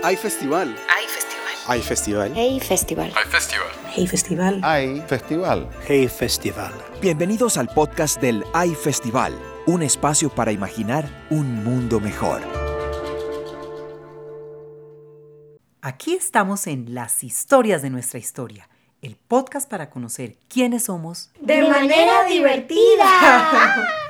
Hay festival. Hay festival. Hay festival. Hey Festival. Hay festival. Hey Festival. Hay festival. Hey Festival. Bienvenidos al podcast del AI Festival, un espacio para imaginar un mundo mejor. Aquí estamos en Las historias de nuestra historia, el podcast para conocer quiénes somos De manera divertida.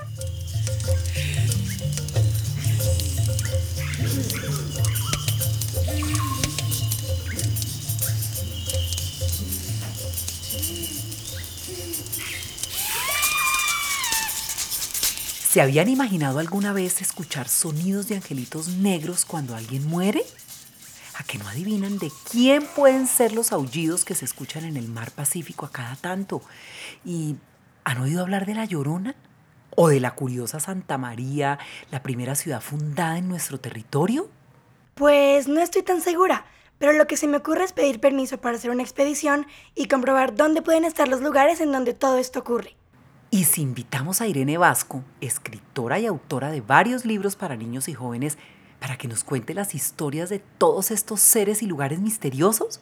¿Se habían imaginado alguna vez escuchar sonidos de angelitos negros cuando alguien muere? ¿A que no adivinan de quién pueden ser los aullidos que se escuchan en el mar Pacífico a cada tanto? ¿Y han oído hablar de la Llorona? ¿O de la curiosa Santa María, la primera ciudad fundada en nuestro territorio? Pues no estoy tan segura, pero lo que se me ocurre es pedir permiso para hacer una expedición y comprobar dónde pueden estar los lugares en donde todo esto ocurre. Y si invitamos a Irene Vasco, escritora y autora de varios libros para niños y jóvenes, para que nos cuente las historias de todos estos seres y lugares misteriosos?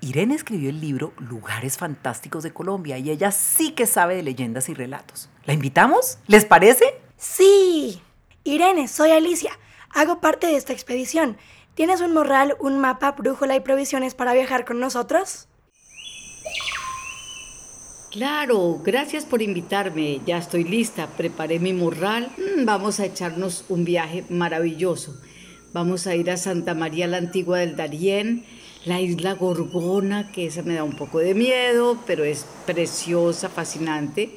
Irene escribió el libro Lugares Fantásticos de Colombia y ella sí que sabe de leyendas y relatos. ¿La invitamos? ¿Les parece? Sí. Irene, soy Alicia. Hago parte de esta expedición. ¿Tienes un morral, un mapa, brújula y provisiones para viajar con nosotros? Claro, gracias por invitarme. Ya estoy lista. Preparé mi morral. Mm, Vamos a echarnos un viaje maravilloso. Vamos a ir a Santa María la Antigua del Darién, la isla Gorgona, que esa me da un poco de miedo, pero es preciosa, fascinante.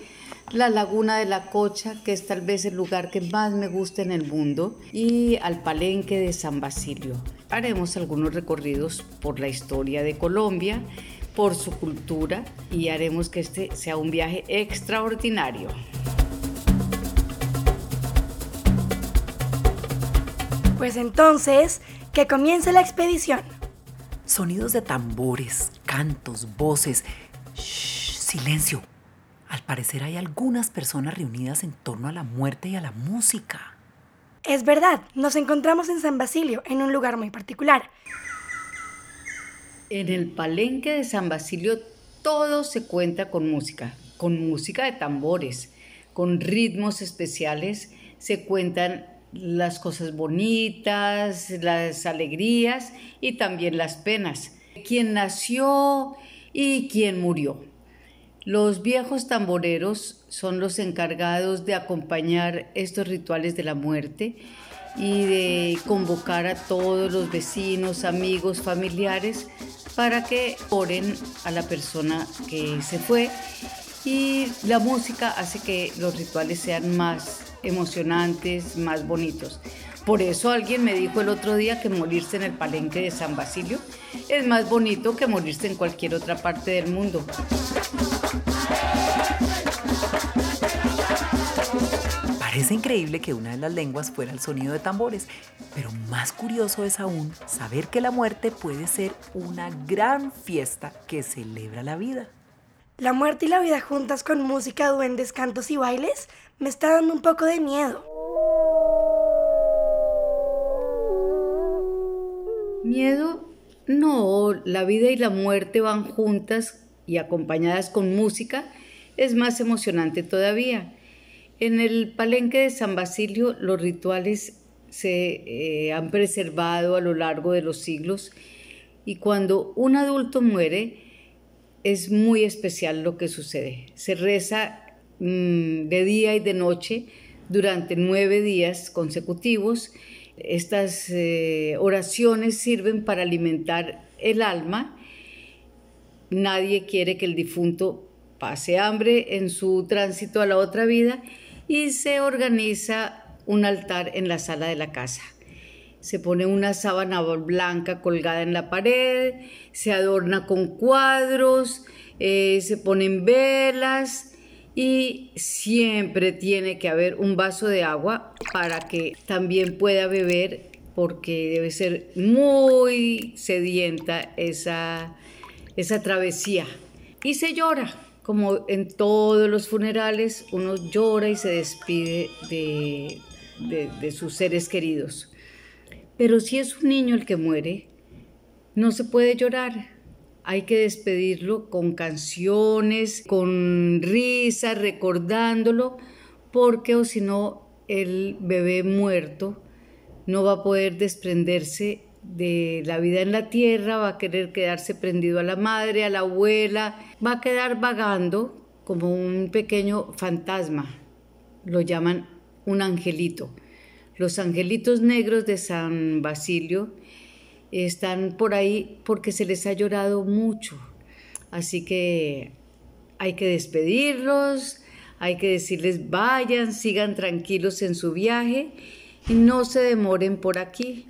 La Laguna de la Cocha, que es tal vez el lugar que más me gusta en el mundo, y al Palenque de San Basilio. Haremos algunos recorridos por la historia de Colombia, por su cultura y haremos que este sea un viaje extraordinario. Pues entonces, que comience la expedición. Sonidos de tambores, cantos, voces. Shh, silencio. Al parecer hay algunas personas reunidas en torno a la muerte y a la música. Es verdad, nos encontramos en San Basilio, en un lugar muy particular. En el palenque de San Basilio todo se cuenta con música, con música de tambores, con ritmos especiales, se cuentan las cosas bonitas, las alegrías y también las penas. Quién nació y quién murió. Los viejos tamboreros son los encargados de acompañar estos rituales de la muerte y de convocar a todos los vecinos, amigos, familiares para que oren a la persona que se fue y la música hace que los rituales sean más emocionantes, más bonitos. Por eso alguien me dijo el otro día que morirse en el palenque de San Basilio es más bonito que morirse en cualquier otra parte del mundo. Parece increíble que una de las lenguas fuera el sonido de tambores, pero más curioso es aún saber que la muerte puede ser una gran fiesta que celebra la vida. La muerte y la vida juntas con música, duendes, cantos y bailes me está dando un poco de miedo. Miedo, no, la vida y la muerte van juntas y acompañadas con música, es más emocionante todavía. En el palenque de San Basilio los rituales se eh, han preservado a lo largo de los siglos y cuando un adulto muere es muy especial lo que sucede. Se reza mm, de día y de noche durante nueve días consecutivos. Estas eh, oraciones sirven para alimentar el alma. Nadie quiere que el difunto pase hambre en su tránsito a la otra vida y se organiza un altar en la sala de la casa. Se pone una sábana blanca colgada en la pared, se adorna con cuadros, eh, se ponen velas y siempre tiene que haber un vaso de agua para que también pueda beber porque debe ser muy sedienta esa, esa travesía. Y se llora, como en todos los funerales, uno llora y se despide de, de, sus seres queridos. Pero si es un niño el que muere, no se puede llorar. Hay que despedirlo con canciones, con risas, recordándolo, porque o si no, el bebé muerto no va a poder desprenderse de la vida en la tierra, va a querer quedarse prendido a la madre, a la abuela, va a quedar vagando como un pequeño fantasma, lo llaman un angelito. Los angelitos negros de San Basilio están por ahí porque se les ha llorado mucho. Así que hay que despedirlos, hay que decirles vayan, sigan tranquilos en su viaje y no se demoren por aquí.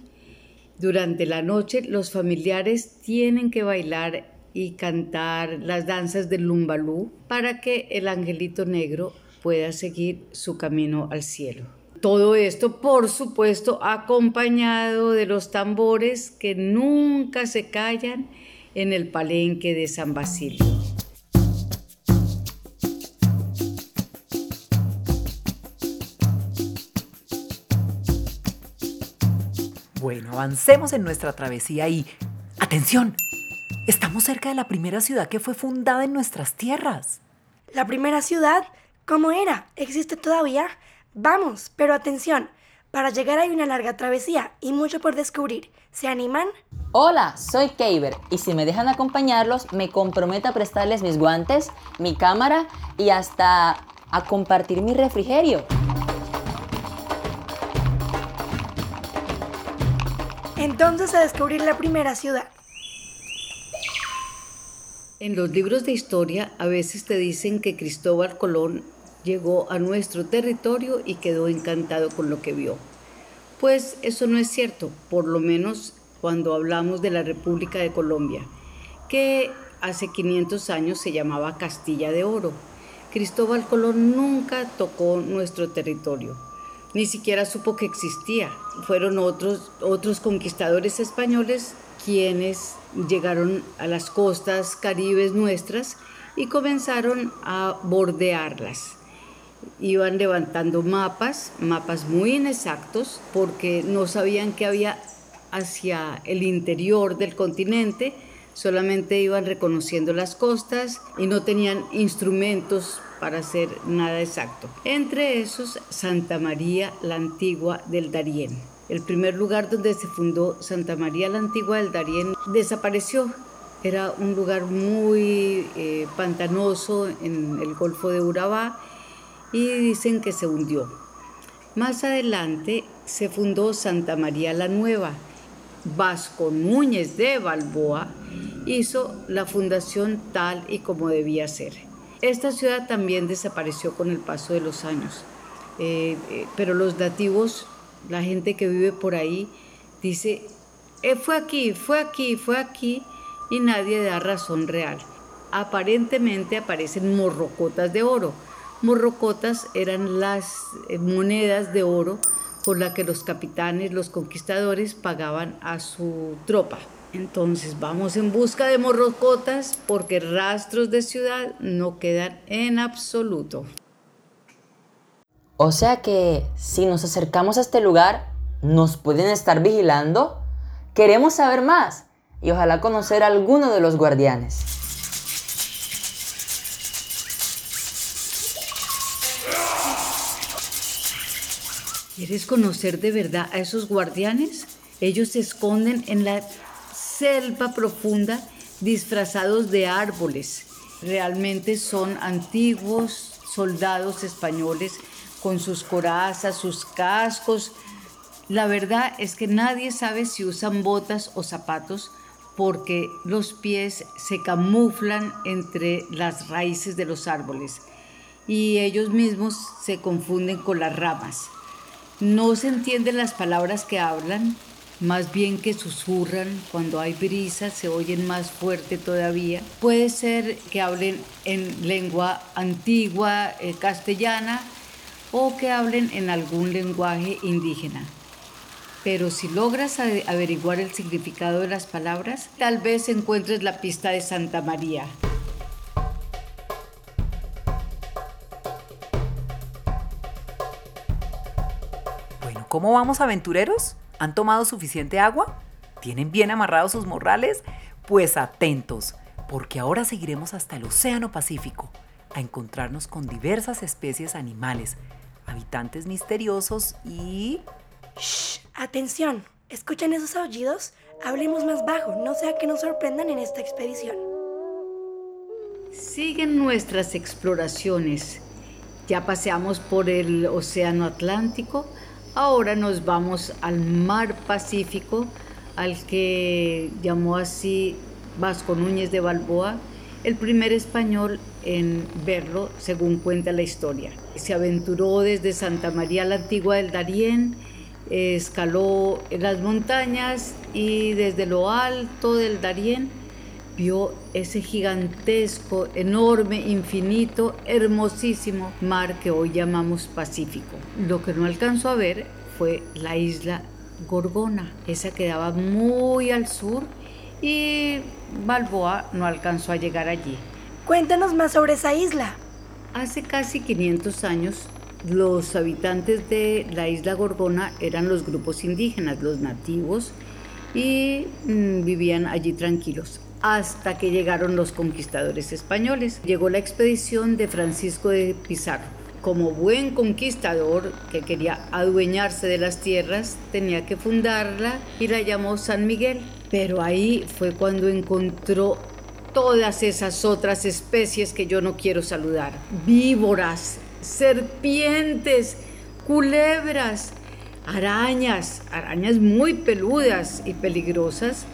Durante la noche los familiares tienen que bailar y cantar las danzas del lumbalú para que el angelito negro pueda seguir su camino al cielo. Todo esto, por supuesto, acompañado de los tambores que nunca se callan en el palenque de San Basilio. Bueno, avancemos en nuestra travesía y... ¡Atención! Estamos cerca de la primera ciudad que fue fundada en nuestras tierras. ¿La primera ciudad? ¿Cómo era? ¿Existe todavía? Vamos, pero atención, para llegar hay una larga travesía y mucho por descubrir. ¿Se animan? Hola, soy Keiber y si me dejan acompañarlos, me comprometo a prestarles mis guantes, mi cámara y hasta a compartir mi refrigerio. Entonces a descubrir la primera ciudad. En los libros de historia a veces te dicen que Cristóbal Colón llegó a nuestro territorio y quedó encantado con lo que vio. Pues eso no es cierto, por lo menos cuando hablamos de la República de Colombia, que hace 500 años se llamaba Castilla de Oro. Cristóbal Colón nunca tocó nuestro territorio, ni siquiera supo que existía. Fueron otros, otros conquistadores españoles quienes llegaron a las costas caribes nuestras y comenzaron a bordearlas iban levantando mapas, mapas muy inexactos, porque no sabían que había hacia el interior del continente, solamente iban reconociendo las costas y no tenían instrumentos para hacer nada exacto. Entre esos, Santa María la Antigua del Darién. El primer lugar donde se fundó Santa María la Antigua del Darién desapareció. Era un lugar muy eh, pantanoso en el Golfo de Urabá y dicen que se hundió. Más adelante se fundó Santa María la Nueva. Vasco Núñez de Balboa hizo la fundación tal y como debía ser. Esta ciudad también desapareció con el paso de los años, eh, eh, pero los nativos, la gente que vive por ahí, dice, eh, fue aquí, fue aquí, fue aquí, y nadie da razón real. Aparentemente aparecen morrocotas de oro, Morrocotas eran las eh, monedas de oro por las que los capitanes, los conquistadores pagaban a su tropa. Entonces vamos en busca de morrocotas porque rastros de ciudad no quedan en absoluto. O sea que si nos acercamos a este lugar, ¿nos pueden estar vigilando? Queremos saber más y ojalá conocer a alguno de los guardianes. ¿Quieres conocer de verdad a esos guardianes? Ellos se esconden en la selva profunda disfrazados de árboles. Realmente son antiguos soldados españoles con sus corazas, sus cascos. La verdad es que nadie sabe si usan botas o zapatos porque los pies se camuflan entre las raíces de los árboles y ellos mismos se confunden con las ramas. No se entienden las palabras que hablan, más bien que susurran, cuando hay brisa se oyen más fuerte todavía. Puede ser que hablen en lengua antigua, eh, castellana, o que hablen en algún lenguaje indígena. Pero si logras averiguar el significado de las palabras, tal vez encuentres la pista de Santa María. ¿Cómo vamos aventureros? ¿Han tomado suficiente agua? ¿Tienen bien amarrados sus morrales? Pues atentos, porque ahora seguiremos hasta el Océano Pacífico a encontrarnos con diversas especies animales, habitantes misteriosos y... ¡Shh! Atención, ¿escuchan esos aullidos? Hablemos más bajo, no sea que nos sorprendan en esta expedición. Siguen nuestras exploraciones. Ya paseamos por el Océano Atlántico, ahora nos vamos al Mar Pacífico, al que llamó así Vasco Núñez de Balboa, el primer español en verlo, según cuenta la historia. Se aventuró desde Santa María la Antigua del Darién, escaló las montañas y desde lo alto del Darién vio ese gigantesco, enorme, infinito, hermosísimo mar que hoy llamamos Pacífico. Lo que no alcanzó a ver fue la isla Gorgona. Esa quedaba muy al sur y Balboa no alcanzó a llegar allí. Cuéntanos más sobre esa isla. Hace casi 500 años, los habitantes de la isla Gorgona eran los grupos indígenas, los nativos, y mm, vivían allí tranquilos hasta que llegaron los conquistadores españoles. Llegó la expedición de Francisco de Pizarro. Como buen conquistador que quería adueñarse de las tierras, tenía que fundarla y la llamó San Miguel. Pero ahí fue cuando encontró todas esas otras especies que yo no quiero saludar. Víboras, serpientes, culebras, arañas, arañas muy peludas y peligrosas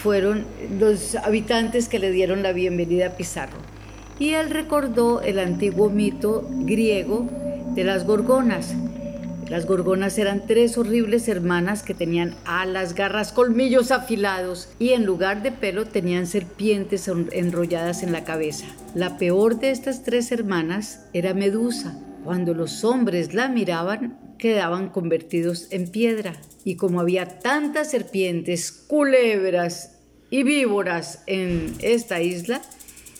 fueron los habitantes que le dieron la bienvenida a Pizarro. Y él recordó el antiguo mito griego de las gorgonas. Las gorgonas eran tres horribles hermanas que tenían alas, garras, colmillos afilados y en lugar de pelo tenían serpientes enrolladas en la cabeza. La peor de estas tres hermanas era Medusa. Cuando los hombres la miraban, quedaban convertidos en piedra. Y como había tantas serpientes, culebras y víboras en esta isla,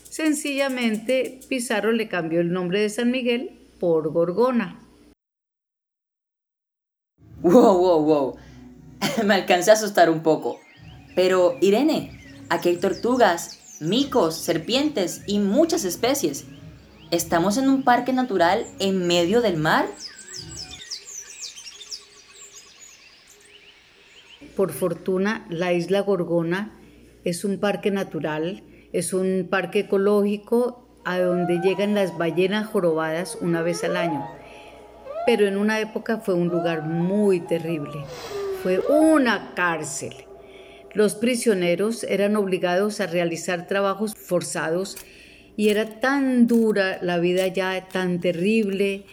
sencillamente Pizarro le cambió el nombre de San Miguel por Gorgona. Wow, wow, wow. Me alcancé a asustar un poco. Pero, Irene, aquí hay tortugas, micos, serpientes y muchas especies. ¿Estamos en un parque natural en medio del mar? Por fortuna, la isla Gorgona es un parque natural, es un parque ecológico a donde llegan las ballenas jorobadas una vez al año. Pero en una época fue un lugar muy terrible. Fue una cárcel. Los prisioneros eran obligados a realizar trabajos forzados y era tan dura la vida ya, tan terrible,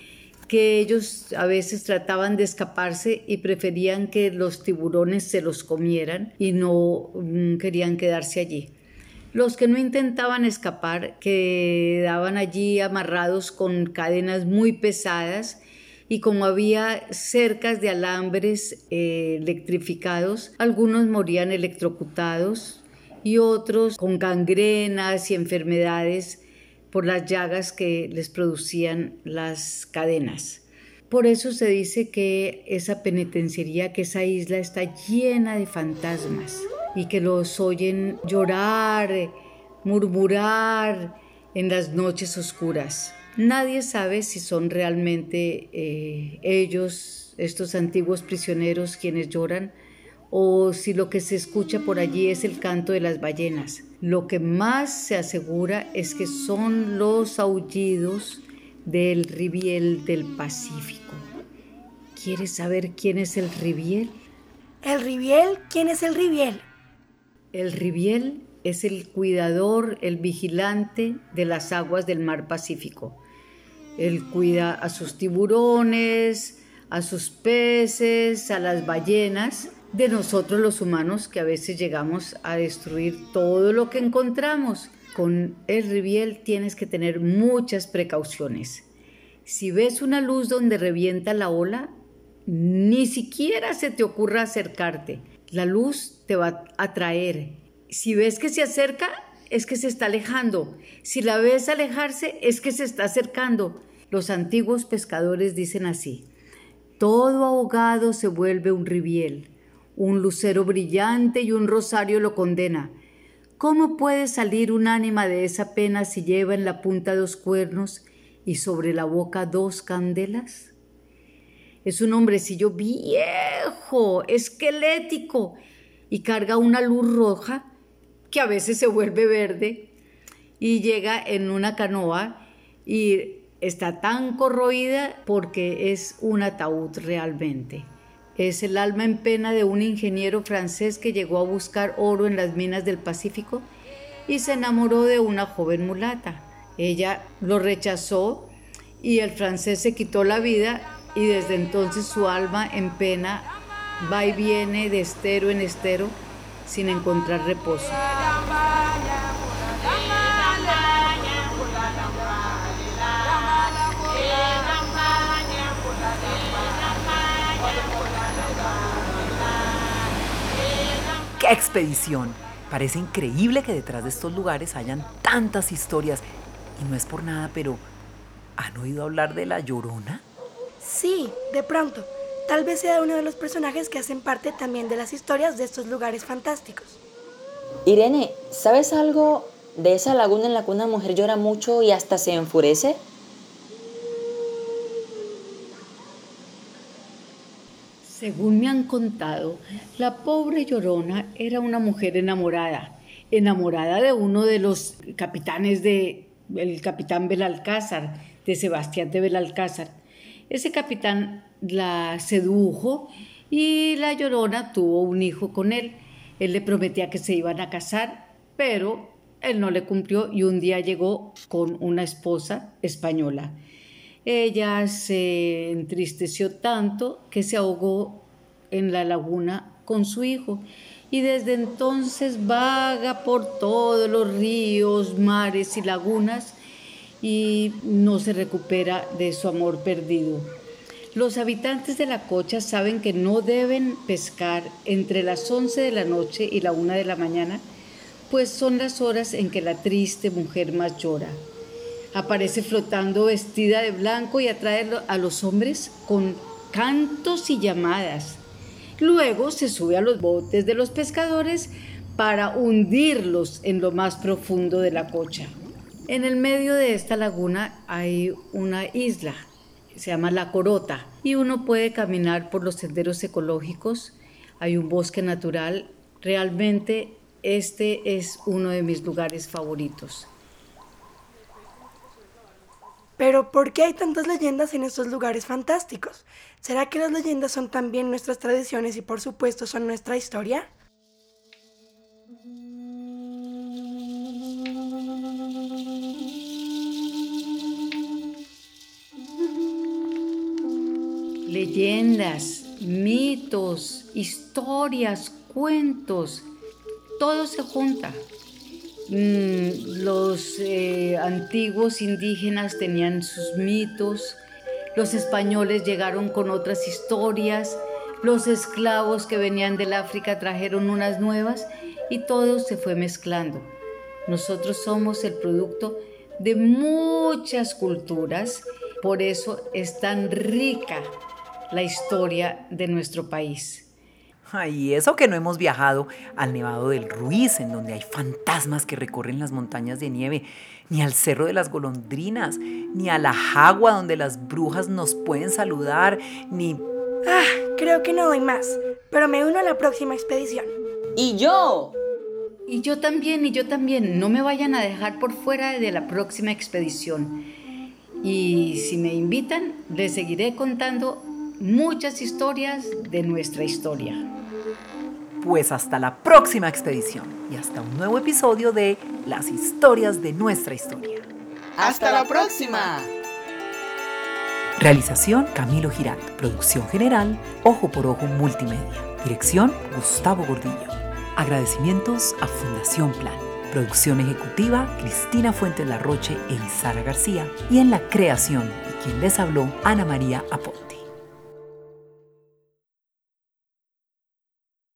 que ellos a veces trataban de escaparse y preferían que los tiburones se los comieran y no mm, querían quedarse allí. Los que no intentaban escapar quedaban allí amarrados con cadenas muy pesadas y como había cercas de alambres eh, electrificados, algunos morían electrocutados y otros con gangrenas y enfermedades por las llagas que les producían las cadenas. Por eso se dice que esa penitenciaría, que esa isla está llena de fantasmas y que los oyen llorar, murmurar en las noches oscuras. Nadie sabe si son realmente eh, ellos, estos antiguos prisioneros, quienes lloran, o si lo que se escucha por allí es el canto de las ballenas. Lo que más se asegura es que son los aullidos del ribiel del Pacífico. ¿Quieres saber quién es el ribiel? ¿El ribiel? ¿Quién es el ribiel? El ribiel es el cuidador, el vigilante de las aguas del mar Pacífico. Él cuida a sus tiburones, a sus peces, a las ballenas de nosotros los humanos que a veces llegamos a destruir todo lo que encontramos. Con el ribiel tienes que tener muchas precauciones. Si ves una luz donde revienta la ola, ni siquiera se te ocurra acercarte. La luz te va a atraer. Si ves que se acerca, es que se está alejando. Si la ves alejarse, es que se está acercando. Los antiguos pescadores dicen así, todo ahogado se vuelve un ribiel Un lucero brillante y un rosario lo condena. ¿Cómo puede salir un ánima de esa pena si lleva en la punta dos cuernos y sobre la boca dos candelas? Es un hombrecillo viejo, esquelético, y carga una luz roja que a veces se vuelve verde y llega en una canoa y está tan corroída porque es un ataúd realmente. Es el alma en pena de un ingeniero francés que llegó a buscar oro en las minas del Pacífico y se enamoró de una joven mulata. Ella lo rechazó y el francés se quitó la vida y desde entonces su alma en pena va y viene de estero en estero sin encontrar reposo. ¡Qué expedición! Parece increíble que detrás de estos lugares hayan tantas historias. Y no es por nada, pero ¿han oído hablar de la Llorona? Sí, de pronto. Tal vez sea uno de los personajes que hacen parte también de las historias de estos lugares fantásticos. Irene, ¿sabes algo de esa laguna en la que una mujer llora mucho y hasta se enfurece? Según me han contado, la pobre Llorona era una mujer enamorada, enamorada de uno de los capitanes de el capitán Belalcázar, de Sebastián de Belalcázar. Ese capitán la sedujo y la llorona tuvo un hijo con él. Él le prometía que se iban a casar, pero él no le cumplió y un día llegó con una esposa española. Ella se entristeció tanto que se ahogó en la laguna con su hijo y desde entonces vaga por todos los ríos, mares y lagunas y no se recupera de su amor perdido. Los habitantes de la cocha saben que no deben pescar entre las 11 de la noche y la 1 de la mañana, pues son las horas en que la triste mujer más llora. Aparece flotando vestida de blanco y atrae a los hombres con cantos y llamadas. Luego se sube a los botes de los pescadores para hundirlos en lo más profundo de la cocha. En el medio de esta laguna hay una isla se llama La Corota, y uno puede caminar por los senderos ecológicos, hay un bosque natural, realmente este es uno de mis lugares favoritos. Pero ¿por qué hay tantas leyendas en estos lugares fantásticos? ¿Será que las leyendas son también nuestras tradiciones y por supuesto son nuestra historia? Leyendas, mitos, historias, cuentos, todo se junta. Mm, los eh, antiguos indígenas tenían sus mitos, los españoles llegaron con otras historias, los esclavos que venían del África trajeron unas nuevas y todo se fue mezclando. Nosotros somos el producto de muchas culturas, por eso es tan rica la historia de nuestro país. Ay, eso que no hemos viajado al Nevado del Ruiz, en donde hay fantasmas que recorren las montañas de nieve, ni al Cerro de las Golondrinas, ni a la Jagua, donde las brujas nos pueden saludar, ni... Ah, creo que no doy más, pero me uno a la próxima expedición. ¡Y yo! Y yo también, y yo también. No me vayan a dejar por fuera de la próxima expedición. Y si me invitan, les seguiré contando muchas historias de nuestra historia. Pues hasta la próxima expedición y hasta un nuevo episodio de Las historias de nuestra historia. ¡Hasta la próxima! Realización Camilo Giralt. Producción general Ojo por Ojo Multimedia. Dirección Gustavo Gordillo. Agradecimientos a Fundación Plan. Producción ejecutiva Cristina Fuentes Larroche e Isara García. Y en la creación y quien les habló Ana María Aponte.